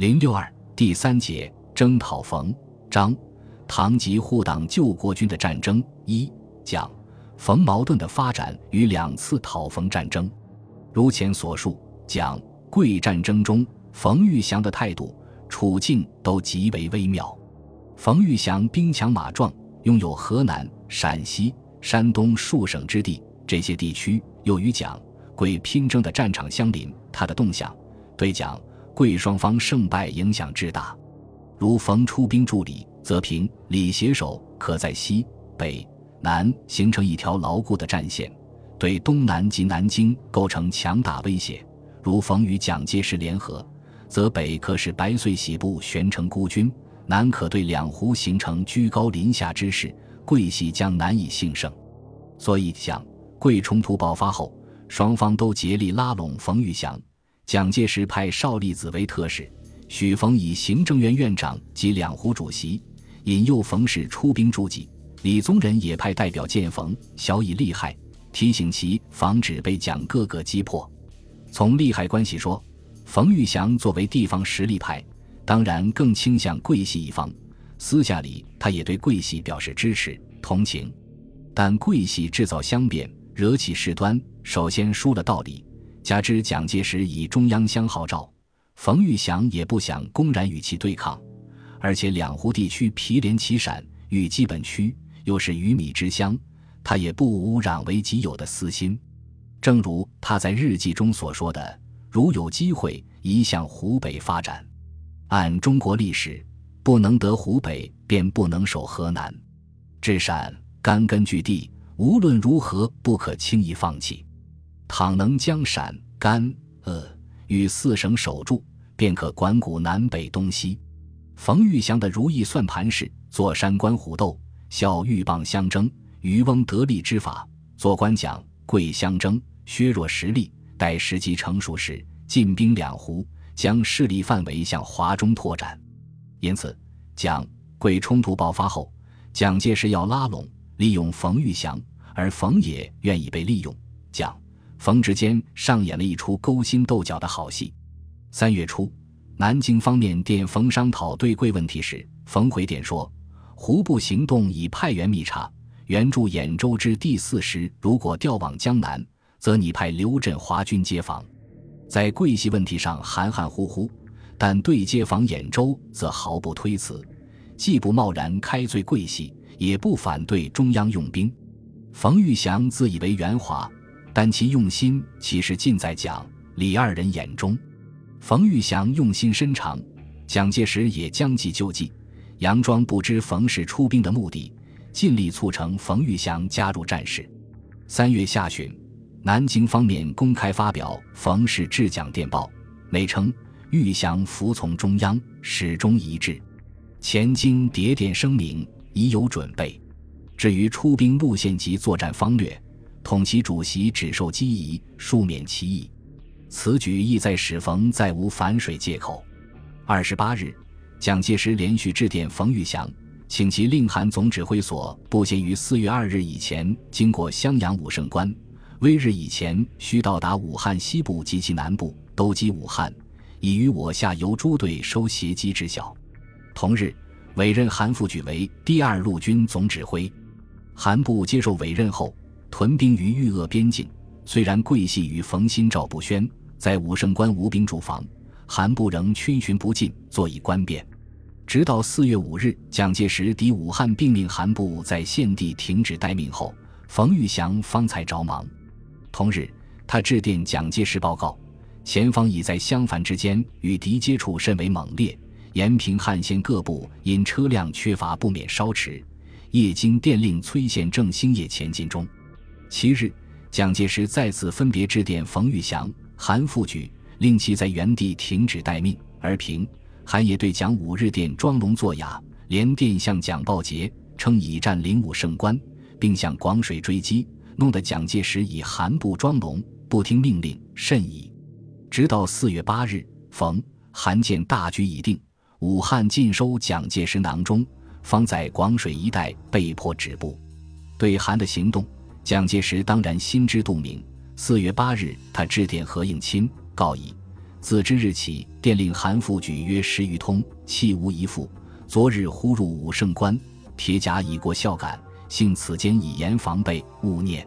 零六二第三节征讨冯张唐及护党救国军的战争一讲冯矛盾的发展与两次讨冯战争。如前所述，讲贵战争中，冯玉祥的态度处境都极为微妙。冯玉祥兵强马壮，拥有河南、陕西、山东数省之地，这些地区又与蒋桂拼争的战场相邻，他的动向对蒋贵双方胜败影响至大。如冯出兵助李，则平李携手，可在西北南形成一条牢固的战线，对东南及南京构成强大威胁。如冯与蒋介石联合，则北可使白遂喜部悬成孤军。南可对两湖形成居高临下之势，桂系将难以幸胜。所以，蒋桂冲突爆发后，双方都竭力拉拢冯玉祥。蒋介石派邵力子为特使，许冯以行政院院长及两湖主席，引诱冯氏出兵助济。李宗仁也派代表见冯，小以利害，提醒其防止被蒋各个击破。从利害关系说，冯玉祥作为地方实力派。当然更倾向桂系一方，私下里他也对桂系表示支持同情，但桂系制造相变，惹起事端，首先输了道理。加之蒋介石以中央相号召，冯玉祥也不想公然与其对抗，而且两湖地区毗连其陕，与基本区又是鱼米之乡，他也不无攘为己有的私心。正如他在日记中所说的：“如有机会，宜向湖北发展。”按中国历史，不能得湖北，便不能守河南。至陕甘根据地，无论如何不可轻易放弃。倘能将陕甘鄂与四省守住，便可管谷南北东西。冯玉祥的如意算盘是：坐山观虎斗，效鹬蚌相争，渔翁得利之法；坐观蒋贵相争，削弱实力，待时机成熟时，进兵两湖。将势力范围向华中拓展，因此蒋桂冲突爆发后，蒋介石要拉拢、利用冯玉祥，而冯也愿意被利用。蒋冯之间上演了一出勾心斗角的好戏。三月初，南京方面电冯商讨对桂问题时，冯回电说：“胡部行动已派员密查，援助兖州之第四师，如果调往江南，则拟派刘振华军接防。”在桂系问题上含含糊糊，但对接防兖州则毫不推辞，既不贸然开罪桂系，也不反对中央用兵。冯玉祥自以为圆滑，但其用心其实尽在蒋李二人眼中。冯玉祥用心深长，蒋介石也将计就计，佯装不知冯氏出兵的目的，尽力促成冯玉祥加入战事。三月下旬。南京方面公开发表冯氏致蒋电报，内称玉祥服从中央，始终一致。前经谍电声明，已有准备。至于出兵路线及作战方略，统其主席只受机宜，庶免其意。此举意在使冯再无反水借口。二十八日，蒋介石连续致电冯玉祥，请其令韩总指挥所不先于四月二日以前经过襄阳武胜关。微日以前需到达武汉西部及其南部，兜击武汉，以与我下游诸队收协机之效。同日，委任韩复榘为第二路军总指挥。韩部接受委任后，屯兵于豫鄂边境。虽然桂系与冯新、赵不宣在武胜关无兵驻防，韩部仍逡巡不进，坐以观变。直到四月五日，蒋介石抵武汉，并命韩部在现地停止待命后，冯玉祥方才着忙。同日，他致电蒋介石报告，前方已在襄樊之间与敌接触甚为猛烈，延平汉线各部因车辆缺乏不免稍迟，夜经电令崔县正兴业前进中。七日，蒋介石再次分别致电冯玉祥、韩复榘，令其在原地停止待命。而平、韩也对蒋五日电装聋作哑，连电向蒋报捷，称已占灵武胜关，并向广水追击。弄得蒋介石以韩部装聋，不听命令，甚矣。直到四月八日，冯韩见大局已定，武汉尽收蒋介石囊中，方在广水一带被迫止步。对韩的行动，蒋介石当然心知肚明。四月八日，他致电何应钦，告以自之日起，电令韩复举约十余通，弃无一复。昨日忽入武胜关，铁甲已过孝感，幸此间以严防备，勿念。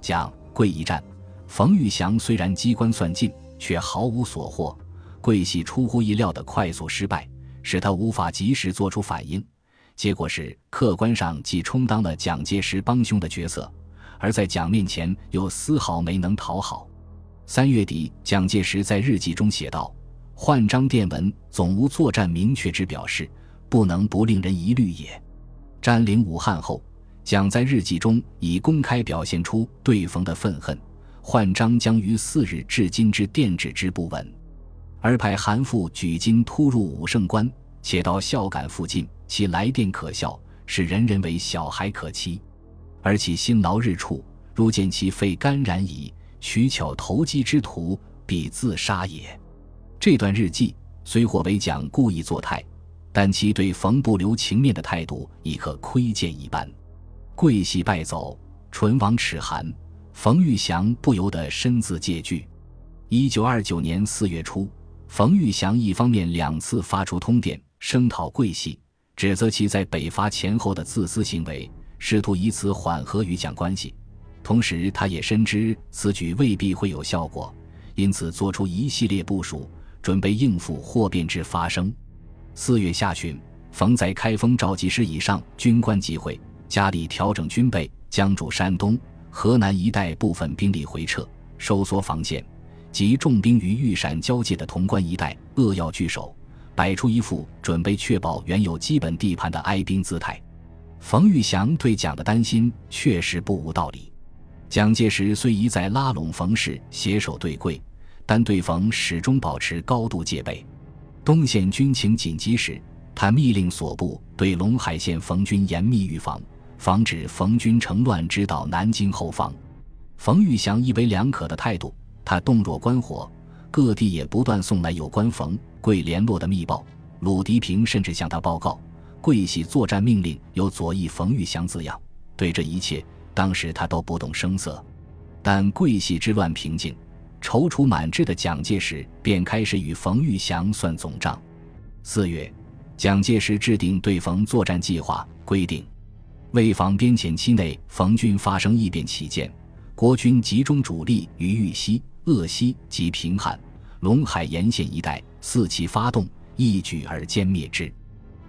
蒋贵一战，冯玉祥虽然机关算尽，却毫无所获。贵系出乎意料的快速失败，使他无法及时做出反应。结果是客观上既充当了蒋介石帮凶的角色，而在蒋面前又丝毫没能讨好。三月底，蒋介石在日记中写道：“焕章电文总无作战明确之表示，不能不令人疑虑也。”占领武汉后，蒋在日记中已公开表现出对冯的愤恨。焕章将于四日至今之电旨之不闻。而派韩复举金突入武胜关，且到孝感附近，其来电可笑，使人人为小孩可欺。而其辛劳日处，如见其肺肝然矣，取巧投机之徒，必自杀也。这段日记虽或为蒋故意作态，但其对冯不留情面的态度，亦可窥见一斑。桂系败走，唇亡齿寒，冯玉祥不由得深自戒惧。一九二九年四月初。冯玉祥一方面两次发出通电声讨桂系，指责其在北伐前后的自私行为，试图以此缓和与蒋关系。同时，他也深知此举未必会有效果，因此做出一系列部署，准备应付或变之发生。四月下旬，冯在开封召集师以上军官集会，加力调整军备，将驻山东、河南一带部分兵力回撤，收缩防线。及重兵于豫陕交界的潼关一带扼要据守，摆出一副准备确保原有基本地盘的哀兵姿态。冯玉祥对蒋的担心确实不无道理。蒋介石虽一再拉拢冯氏携手对桂，但对冯始终保持高度戒备。东线军情紧急时，他密令所部对陇海线冯军严密预防，防止冯军乘乱直捣南京后方。冯玉祥一为两可的态度。他洞若观火，各地也不断送来有关冯桂联络的密报。鲁涤平甚至向他报告，桂系作战命令有左翼冯玉祥字样。对这一切，当时他都不动声色。但桂系之乱平静，踌躇满志的蒋介石便开始与冯玉祥算总账。四月，蒋介石制定对冯作战计划，规定为防边检期内冯军发生异变起见，国军集中主力于豫西。鄂西及平汉、陇海沿线一带，伺其发动，一举而歼灭之。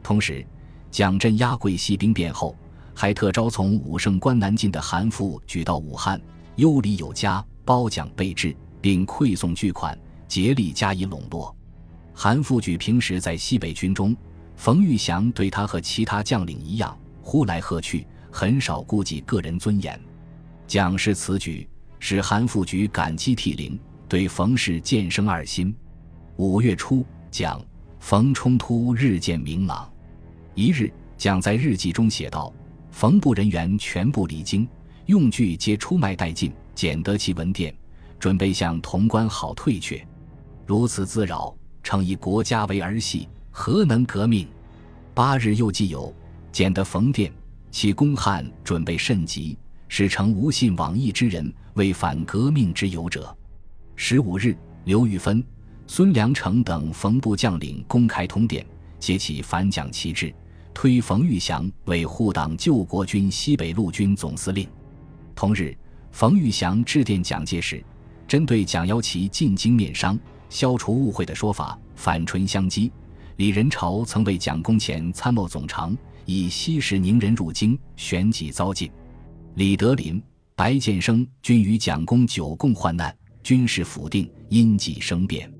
同时，蒋镇压桂系兵变后，还特招从武胜关南进的韩复举到武汉，优礼有加，褒奖备至，并馈送巨款，竭力加以笼络。韩复举平时在西北军中，冯玉祥对他和其他将领一样，呼来喝去，很少顾及个人尊严。蒋氏此举。使韩复榘感激涕零，对冯氏渐生二心。五月初，蒋冯冲突日渐明朗。一日，蒋在日记中写道：“冯部人员全部离京，用具皆出卖殆尽，捡得其文电，准备向潼关好退却。如此自扰，诚以国家为儿戏，何能革命？”八日又既有捡得冯电，其公汉准备甚急。使成无信往义之人为反革命之友者。十五日，刘玉芬、孙良诚等冯部将领公开通电，揭起反蒋旗帜，推冯玉祥为护党救国军西北陆军总司令。同日，冯玉祥致电蒋介石，针对蒋邀其进京面商、消除误会的说法，反唇相讥。李仁潮曾为蒋公前参谋总长，以西时宁人入京，旋即遭禁。李德林、白建生均与蒋公久共患难，军事府定，因己生变。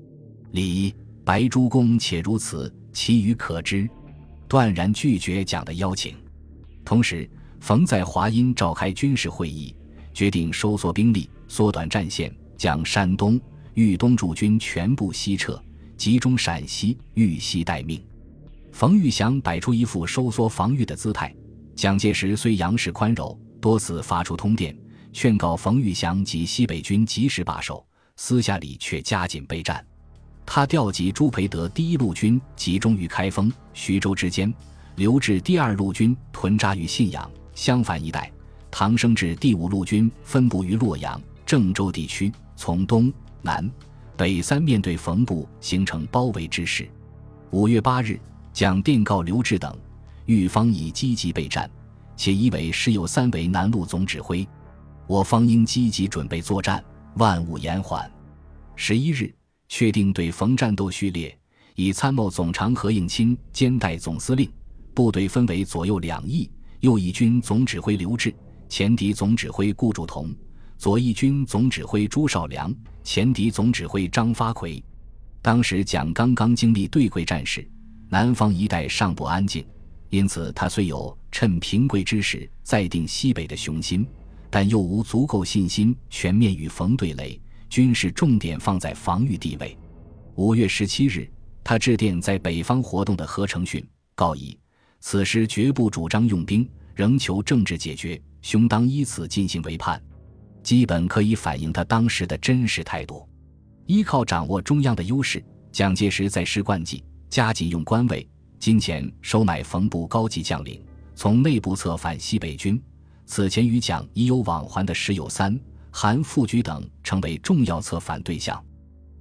李、白诸公且如此，其余可知。断然拒绝蒋的邀请。同时，冯在华阴召开军事会议，决定收缩兵力，缩短战线，将山东、豫东驻军全部西撤，集中陕西、豫西待命。冯玉祥摆出一副收缩防御的姿态。蒋介石虽杨氏宽容。多次发出通电，劝告冯玉祥及西北军及时罢手，私下里却加紧备战。他调集朱培德第一路军集中于开封、徐州之间，留置第二路军屯扎于信阳、襄樊一带。唐生智第五路军分布于洛阳、郑州地区，从东南北三面对冯部形成包围之势。五月八日，蒋电告刘志等，豫方已积极备战，且以为师友三为南路总指挥，我方应积极准备作战，万勿延缓。十一日，确定对冯战斗序列，以参谋总长何应钦兼代总司令，部队分为左右两翼，右翼军总指挥刘峙，前敌总指挥顾祝同。左翼军总指挥朱绍良，前敌总指挥张发奎。当时蒋刚刚经历对桂战事，南方一带尚不安静，因此他虽有趁平贵之时再定西北的雄心，但又无足够信心全面与冯对垒，军事重点放在防御地位。五月十七日，他致电在北方活动的何成训，告以此时绝不主张用兵，仍求政治解决，兄当依此进行为判。基本可以反映他当时的真实态度。依靠掌握中央的优势，蒋介石在施惯技，加紧用官位、金钱收买冯部高级将领，从内部策反西北军。此前与蒋已有往还的石友三、韩复榘等，成为重要策反对象。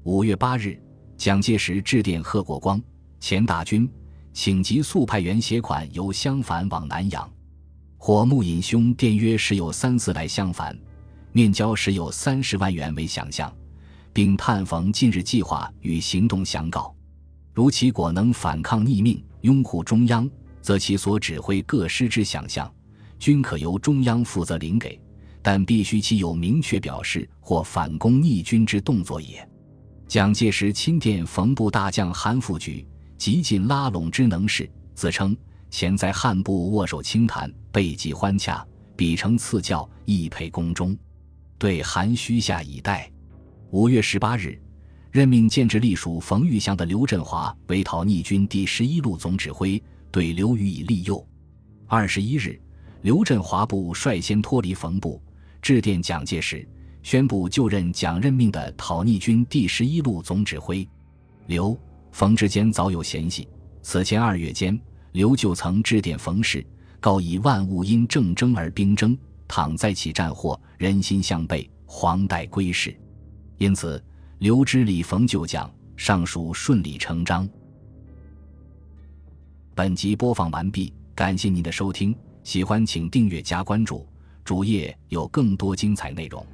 五月八日，蒋介石致电贺国光，钱大军，请急速派员携款由襄樊往南洋。火木隐兄电约时有三四来襄樊。面交时有三十万元为想象，并探逢近日计划与行动详告。如其果能反抗逆命，拥护中央，则其所指挥各师之想象，均可由中央负责领给，但必须其有明确表示或反攻逆军之动作也。蒋介石亲电冯部大将韩复榘，极尽拉拢之能事，自称前在汉部握手清谈，备极欢洽，彼承赐教，亦配宫中。对韩须下以待。五月十八日，任命建制隶属冯玉祥的刘振华为讨逆军第十一路总指挥，对刘予以利诱。二十一日，刘振华部率先脱离冯部，致电蒋介石，宣布就任蒋任命的讨逆军第十一路总指挥。刘、冯之间早有嫌隙。此前二月间，刘就曾致电冯氏，告以万物因政争而兵争。倘再起战祸，人心向背，黄带归市。因此，刘知礼冯旧将，尚属顺理成章。本集播放完毕，感谢您的收听，喜欢请订阅加关注，主页有更多精彩内容。